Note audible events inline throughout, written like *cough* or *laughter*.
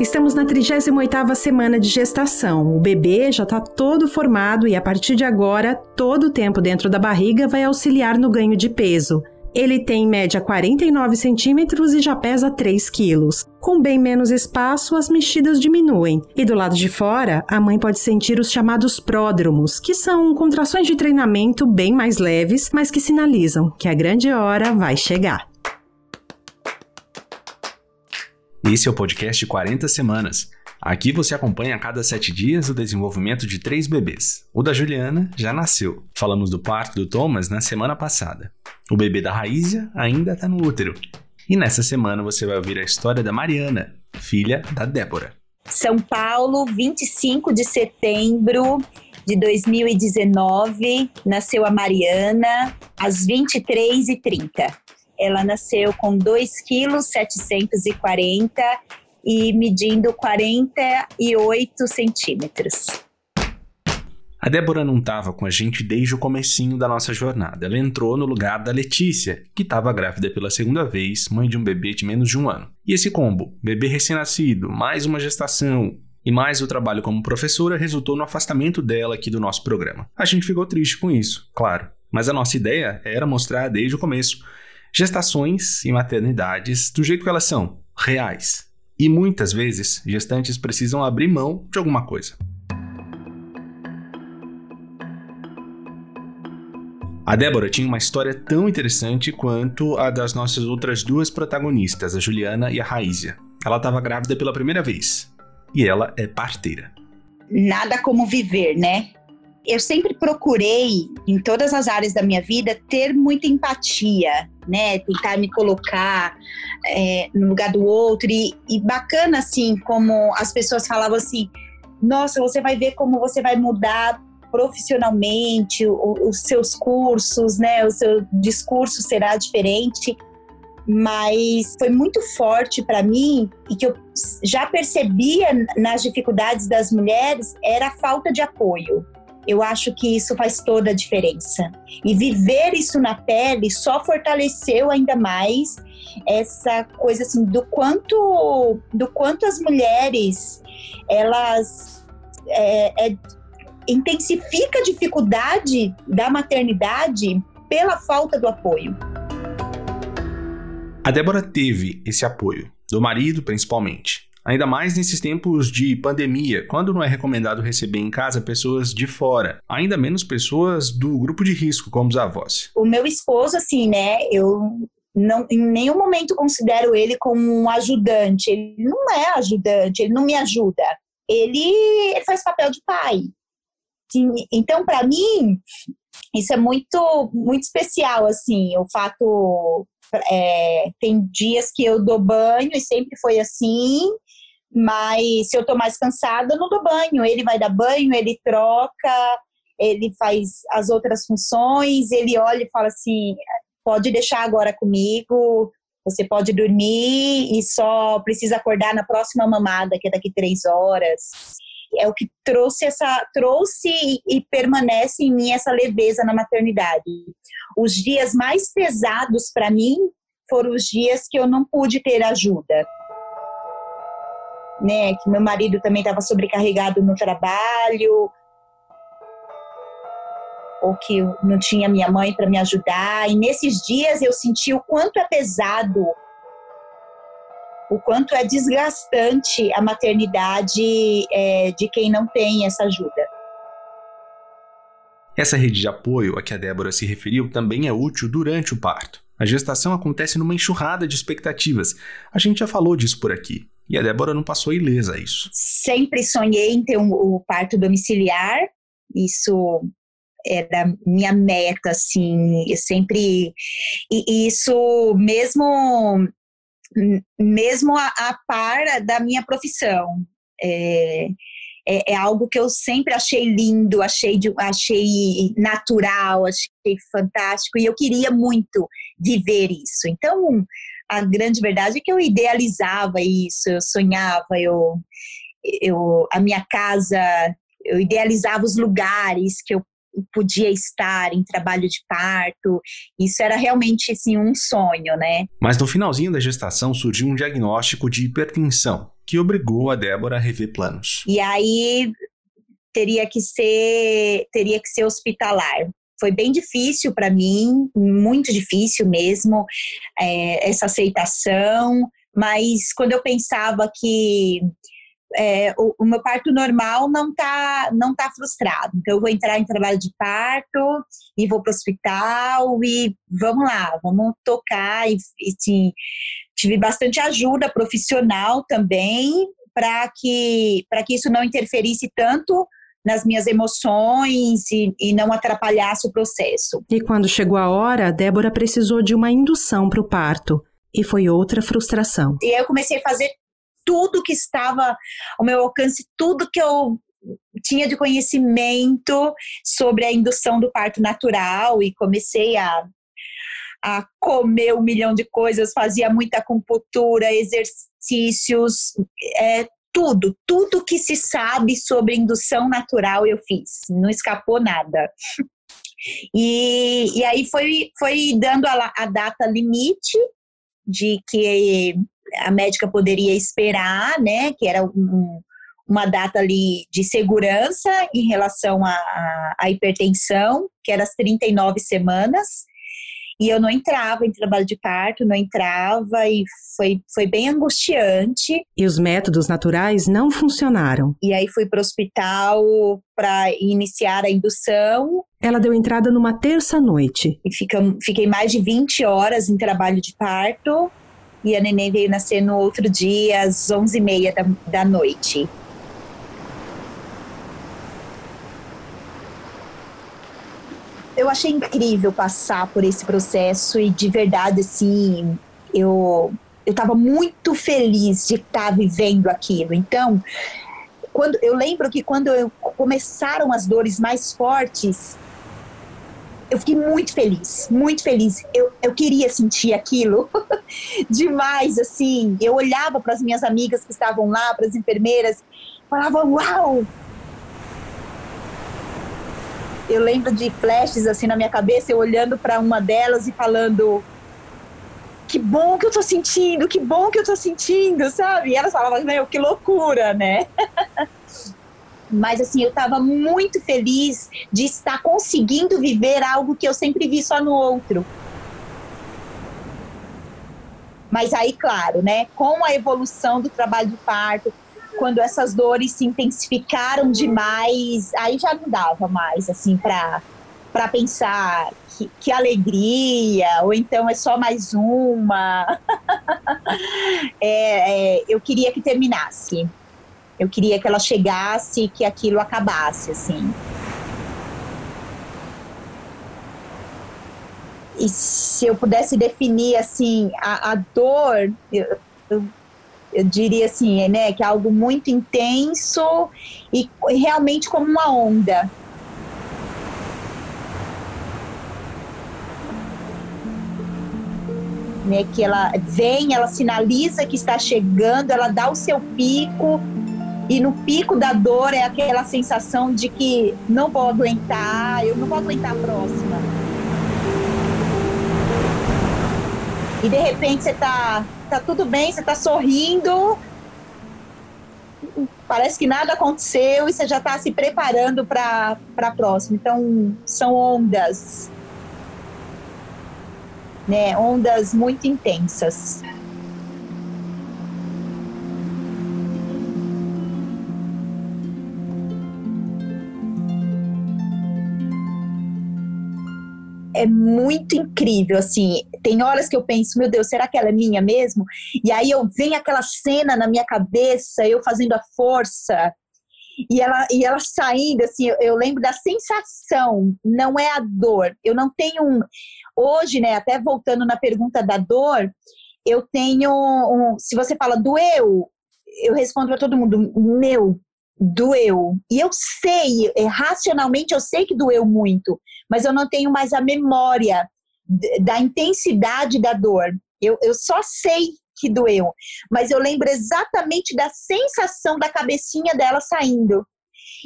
Estamos na 38ª semana de gestação. O bebê já está todo formado e a partir de agora, todo o tempo dentro da barriga vai auxiliar no ganho de peso. Ele tem em média 49 centímetros e já pesa 3 quilos. Com bem menos espaço, as mexidas diminuem. E do lado de fora, a mãe pode sentir os chamados pródromos, que são contrações de treinamento bem mais leves, mas que sinalizam que a grande hora vai chegar. Esse é o podcast 40 Semanas. Aqui você acompanha a cada sete dias o desenvolvimento de três bebês. O da Juliana já nasceu. Falamos do parto do Thomas na semana passada. O bebê da Raízia ainda está no útero. E nessa semana você vai ouvir a história da Mariana, filha da Débora. São Paulo, 25 de setembro de 2019, nasceu a Mariana às 23h30. Ela nasceu com 2 quilos 740 e medindo 48 centímetros. A Débora não estava com a gente desde o comecinho da nossa jornada. Ela entrou no lugar da Letícia, que estava grávida pela segunda vez, mãe de um bebê de menos de um ano. E esse combo, bebê recém-nascido, mais uma gestação e mais o trabalho como professora, resultou no afastamento dela aqui do nosso programa. A gente ficou triste com isso, claro. Mas a nossa ideia era mostrar desde o começo gestações e maternidades do jeito que elas são, reais. E muitas vezes, gestantes precisam abrir mão de alguma coisa. A Débora tinha uma história tão interessante quanto a das nossas outras duas protagonistas, a Juliana e a Raízia. Ela estava grávida pela primeira vez e ela é parteira. Nada como viver, né? Eu sempre procurei, em todas as áreas da minha vida, ter muita empatia, né? Tentar me colocar é, no lugar do outro. E, e bacana, assim, como as pessoas falavam assim: nossa, você vai ver como você vai mudar profissionalmente, o, os seus cursos, né? O seu discurso será diferente. Mas foi muito forte para mim e que eu já percebia nas dificuldades das mulheres era a falta de apoio eu acho que isso faz toda a diferença. E viver isso na pele só fortaleceu ainda mais essa coisa assim do quanto do quanto as mulheres elas é, é, intensifica a dificuldade da maternidade pela falta do apoio. A Débora teve esse apoio do marido principalmente Ainda mais nesses tempos de pandemia, quando não é recomendado receber em casa pessoas de fora, ainda menos pessoas do grupo de risco, como os avós. O meu esposo, assim, né, eu não, em nenhum momento considero ele como um ajudante. Ele não é ajudante, ele não me ajuda. Ele, ele faz papel de pai. Então, para mim, isso é muito, muito especial, assim, o fato é, tem dias que eu dou banho e sempre foi assim, mas se eu tô mais cansada, eu não dou banho. Ele vai dar banho, ele troca, ele faz as outras funções, ele olha e fala assim: pode deixar agora comigo, você pode dormir e só precisa acordar na próxima mamada, que é daqui três horas. É o que trouxe essa trouxe e permanece em mim essa leveza na maternidade. Os dias mais pesados para mim foram os dias que eu não pude ter ajuda né? Que meu marido também estava sobrecarregado no trabalho, ou que não tinha minha mãe para me ajudar. E nesses dias eu senti o quanto é pesado, o quanto é desgastante a maternidade é, de quem não tem essa ajuda. Essa rede de apoio a que a Débora se referiu também é útil durante o parto. A gestação acontece numa enxurrada de expectativas. A gente já falou disso por aqui. E a Débora não passou ilesa a isso. Sempre sonhei em ter um, o parto domiciliar. Isso era minha meta, assim, eu sempre e isso mesmo mesmo a, a par da minha profissão. É, é, é, algo que eu sempre achei lindo, achei, achei natural, achei fantástico e eu queria muito viver isso. Então, a grande verdade é que eu idealizava isso, eu sonhava, eu, eu a minha casa, eu idealizava os lugares que eu podia estar em trabalho de parto. Isso era realmente assim um sonho, né? Mas no finalzinho da gestação surgiu um diagnóstico de hipertensão. que obrigou a Débora a rever planos. E aí teria que ser teria que ser hospitalar. Foi bem difícil para mim, muito difícil mesmo, é, essa aceitação. Mas quando eu pensava que é, o, o, meu parto normal não tá, não tá frustrado. Então, eu vou entrar em trabalho de parto e vou para o hospital e vamos lá, vamos tocar. E, e sim, tive bastante ajuda profissional também para que, que isso não interferisse tanto nas minhas emoções e, e, não atrapalhasse o processo. E quando chegou a hora, Débora precisou de uma indução para o parto. E foi outra frustração. E aí eu comecei a fazer tudo que estava ao meu alcance, tudo que eu tinha de conhecimento sobre a indução do parto natural e comecei a, a comer um milhão de coisas, fazia muita acupuntura, exercícios, é, tudo, tudo que se sabe sobre indução natural eu fiz, não escapou nada. E, e aí foi, foi dando a, a data limite de que a médica poderia esperar, né, que era um, uma data ali de segurança em relação à hipertensão, que era as 39 semanas, e eu não entrava em trabalho de parto, não entrava e foi, foi bem angustiante. E os métodos naturais não funcionaram. E aí fui para o hospital para iniciar a indução. Ela deu entrada numa terça-noite. E fica, fiquei mais de 20 horas em trabalho de parto e a neném veio nascer no outro dia, às 11h30 da, da noite. Eu achei incrível passar por esse processo e de verdade, assim, eu eu estava muito feliz de estar tá vivendo aquilo. Então, quando eu lembro que quando eu, começaram as dores mais fortes, eu fiquei muito feliz, muito feliz. Eu, eu queria sentir aquilo *laughs* demais, assim. Eu olhava para as minhas amigas que estavam lá, para as enfermeiras, falava: Uau! Eu lembro de flashes assim na minha cabeça, eu olhando para uma delas e falando: Que bom que eu tô sentindo, que bom que eu tô sentindo, sabe? E elas falavam: Meu, que loucura, né? *laughs* mas assim, eu estava muito feliz de estar conseguindo viver algo que eu sempre vi só no outro. Mas aí, claro, né, com a evolução do trabalho de parto, quando essas dores se intensificaram demais, aí já não dava mais, assim, para para pensar que, que, alegria, ou então é só mais uma. *laughs* é, é, eu queria que terminasse. Eu queria que ela chegasse que aquilo acabasse, assim. E se eu pudesse definir, assim, a, a dor, eu, eu, diria assim, né, que é algo muito intenso e realmente como uma onda. Né, que ela vem, ela sinaliza que está chegando, ela dá o seu pico, e no pico da dor é aquela sensação de que não vou aguentar, eu não vou aguentar a próxima. E de repente você tá, tá tudo bem, você tá sorrindo, parece que nada aconteceu e você já está se preparando para a próxima. Então, são ondas, né? Ondas muito intensas. é muito incrível, assim. Tem horas que eu penso, meu Deus, será que ela é minha mesmo? E aí eu venho aquela cena na minha cabeça, eu fazendo a força, e ela, e ela saindo, assim, eu, eu lembro da sensação, não é a dor. Eu não tenho um. Hoje, né, até voltando na pergunta da dor, eu tenho. Um, se você fala doeu, eu respondo para todo mundo, meu, doeu. E eu sei, é, racionalmente eu sei que doeu muito, mas eu não tenho mais a memória da intensidade da dor. Eu, eu só sei que doeu, mas eu lembro exatamente da sensação da cabecinha dela saindo.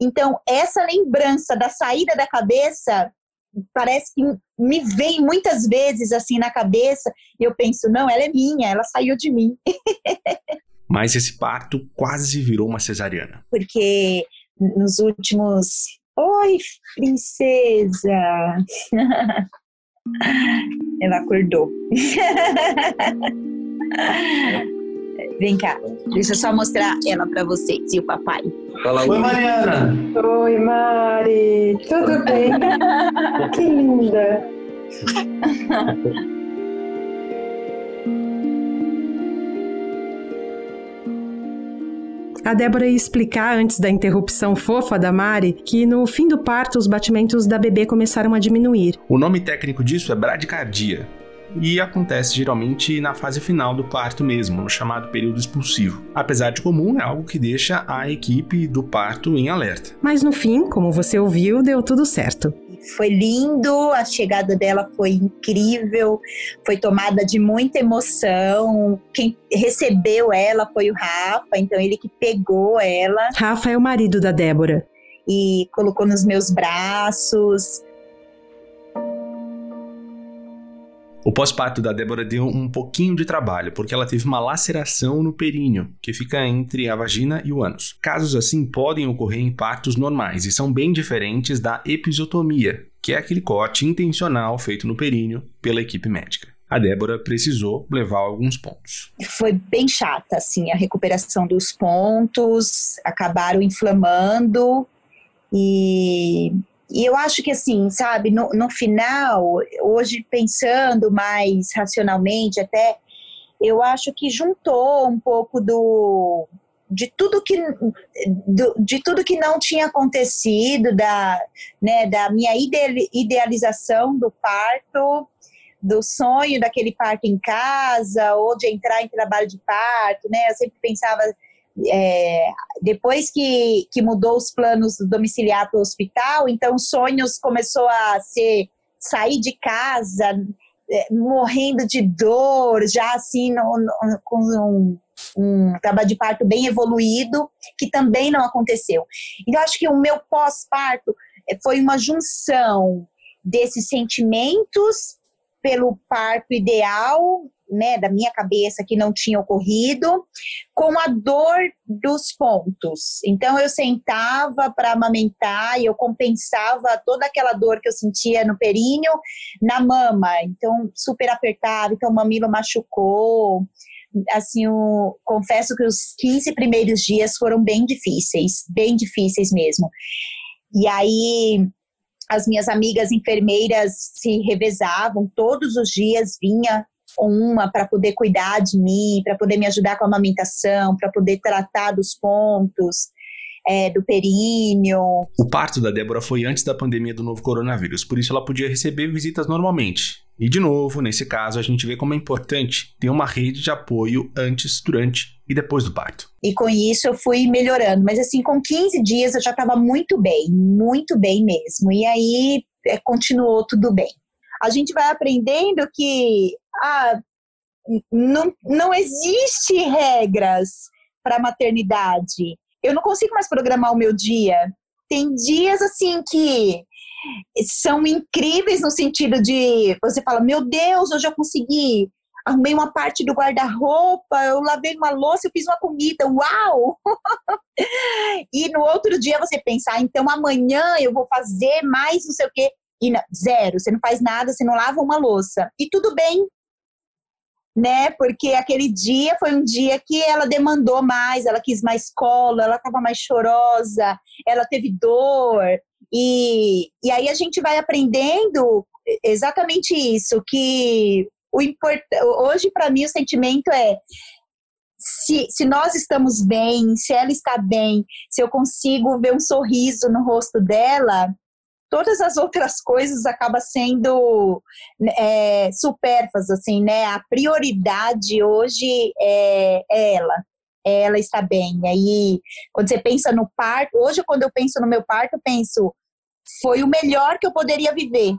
Então, essa lembrança da saída da cabeça parece que me vem muitas vezes assim na cabeça e eu penso, não, ela é minha, ela saiu de mim. *laughs* Mas esse parto quase virou uma cesariana. Porque nos últimos. Oi, princesa! *laughs* Ela acordou. *laughs* Vem cá, deixa eu só mostrar ela para vocês e o papai. Fala, Oi, Mariana! Oi, Mari! Tudo bem? *laughs* que linda! *laughs* A Débora ia explicar antes da interrupção fofa da Mari que no fim do parto os batimentos da bebê começaram a diminuir. O nome técnico disso é bradicardia e acontece geralmente na fase final do parto mesmo, no chamado período expulsivo. Apesar de comum, é algo que deixa a equipe do parto em alerta. Mas no fim, como você ouviu, deu tudo certo. Foi lindo, a chegada dela foi incrível, foi tomada de muita emoção. Quem recebeu ela foi o Rafa, então ele que pegou ela. Rafa é o marido da Débora. E colocou nos meus braços. O pós-parto da Débora deu um pouquinho de trabalho, porque ela teve uma laceração no períneo, que fica entre a vagina e o ânus. Casos assim podem ocorrer em partos normais e são bem diferentes da episiotomia, que é aquele corte intencional feito no períneo pela equipe médica. A Débora precisou levar alguns pontos. Foi bem chata, assim, a recuperação dos pontos, acabaram inflamando e e eu acho que assim, sabe, no, no final, hoje pensando mais racionalmente, até eu acho que juntou um pouco do de tudo que de tudo que não tinha acontecido da né da minha idealização do parto do sonho daquele parto em casa ou de entrar em trabalho de parto né eu sempre pensava é, depois que, que mudou os planos do domiciliar para o hospital, então sonhos começou a ser sair de casa, é, morrendo de dor, já assim, no, no, com um, um trabalho de parto bem evoluído, que também não aconteceu. Então, acho que o meu pós-parto é, foi uma junção desses sentimentos pelo parto ideal né, da minha cabeça que não tinha ocorrido, com a dor dos pontos. Então eu sentava para amamentar e eu compensava toda aquela dor que eu sentia no períneo na mama. Então super apertava, então o mamilo machucou. Assim, confesso que os 15 primeiros dias foram bem difíceis, bem difíceis mesmo. E aí as minhas amigas enfermeiras se revezavam, todos os dias vinha uma para poder cuidar de mim, para poder me ajudar com a amamentação, para poder tratar dos pontos. É, do períneo. O parto da Débora foi antes da pandemia do novo coronavírus, por isso ela podia receber visitas normalmente. E de novo, nesse caso, a gente vê como é importante ter uma rede de apoio antes, durante e depois do parto. E com isso eu fui melhorando, mas assim, com 15 dias eu já estava muito bem, muito bem mesmo. E aí é, continuou tudo bem. A gente vai aprendendo que ah, não, não existe regras para maternidade. Eu não consigo mais programar o meu dia. Tem dias assim que são incríveis no sentido de você fala, meu Deus, hoje eu consegui, arrumei uma parte do guarda-roupa, eu lavei uma louça, eu fiz uma comida, uau! *laughs* e no outro dia você pensar, ah, então amanhã eu vou fazer mais não sei o quê. E não, zero, você não faz nada, você não lava uma louça. E tudo bem, né? Porque aquele dia foi um dia que ela demandou mais, ela quis mais colo, ela estava mais chorosa, ela teve dor. E, e aí a gente vai aprendendo exatamente isso, que o import... hoje para mim o sentimento é se, se nós estamos bem, se ela está bem, se eu consigo ver um sorriso no rosto dela, todas as outras coisas acabam sendo é, supérfluas, assim, né? A prioridade hoje é, é ela. É ela está bem. Aí, quando você pensa no parto, hoje, quando eu penso no meu parto, eu penso, foi o melhor que eu poderia viver.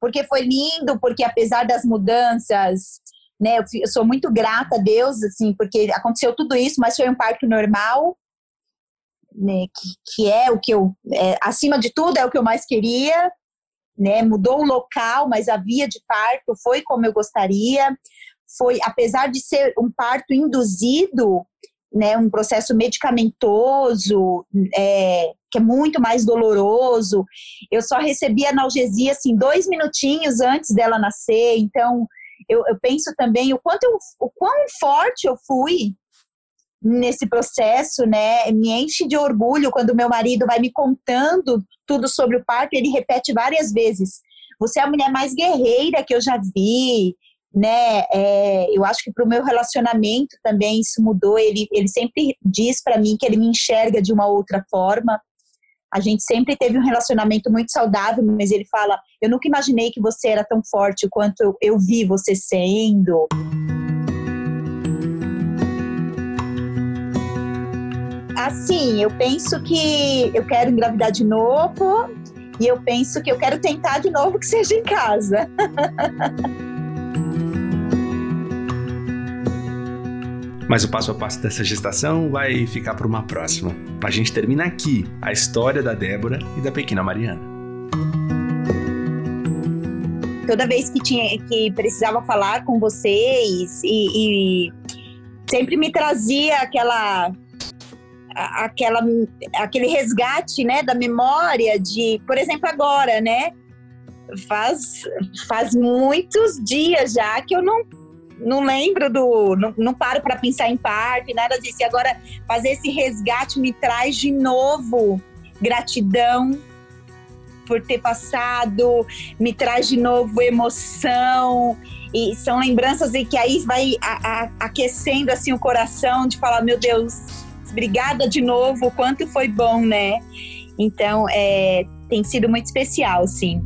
Porque foi lindo, porque apesar das mudanças, né, eu sou muito grata a Deus, assim, porque aconteceu tudo isso, mas foi um parto normal, né, que, que é o que eu, é, acima de tudo, é o que eu mais queria, né, mudou o local, mas a via de parto foi como eu gostaria, foi, apesar de ser um parto induzido, né, um processo medicamentoso, é, que é muito mais doloroso. Eu só recebi analgesia assim dois minutinhos antes dela nascer, então eu, eu penso também o quanto eu, o quão forte eu fui nesse processo, né? Me enche de orgulho quando meu marido vai me contando tudo sobre o parto. Ele repete várias vezes: "Você é a mulher mais guerreira que eu já vi." né? É, eu acho que para o meu relacionamento também isso mudou. Ele, ele sempre diz para mim que ele me enxerga de uma outra forma. A gente sempre teve um relacionamento muito saudável, mas ele fala: Eu nunca imaginei que você era tão forte quanto eu, eu vi você sendo. Assim, eu penso que eu quero engravidar de novo e eu penso que eu quero tentar de novo que seja em casa. *laughs* Mas o passo a passo dessa gestação vai ficar para uma próxima. A gente termina aqui a história da Débora e da pequena Mariana. Toda vez que tinha que precisava falar com vocês e, e sempre me trazia aquela aquela aquele resgate, né, da memória de, por exemplo, agora, né? Faz faz muitos dias já que eu não não lembro do. Não, não paro para pensar em parto, nada disso. E agora fazer esse resgate me traz de novo gratidão por ter passado, me traz de novo emoção. E são lembranças e que aí vai aquecendo assim o coração de falar, meu Deus, obrigada de novo, quanto foi bom, né? Então, é, tem sido muito especial, sim.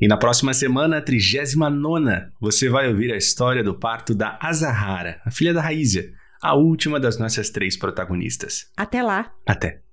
E na próxima semana, 39, você vai ouvir a história do parto da Azahara, a filha da Raízia, a última das nossas três protagonistas. Até lá! Até!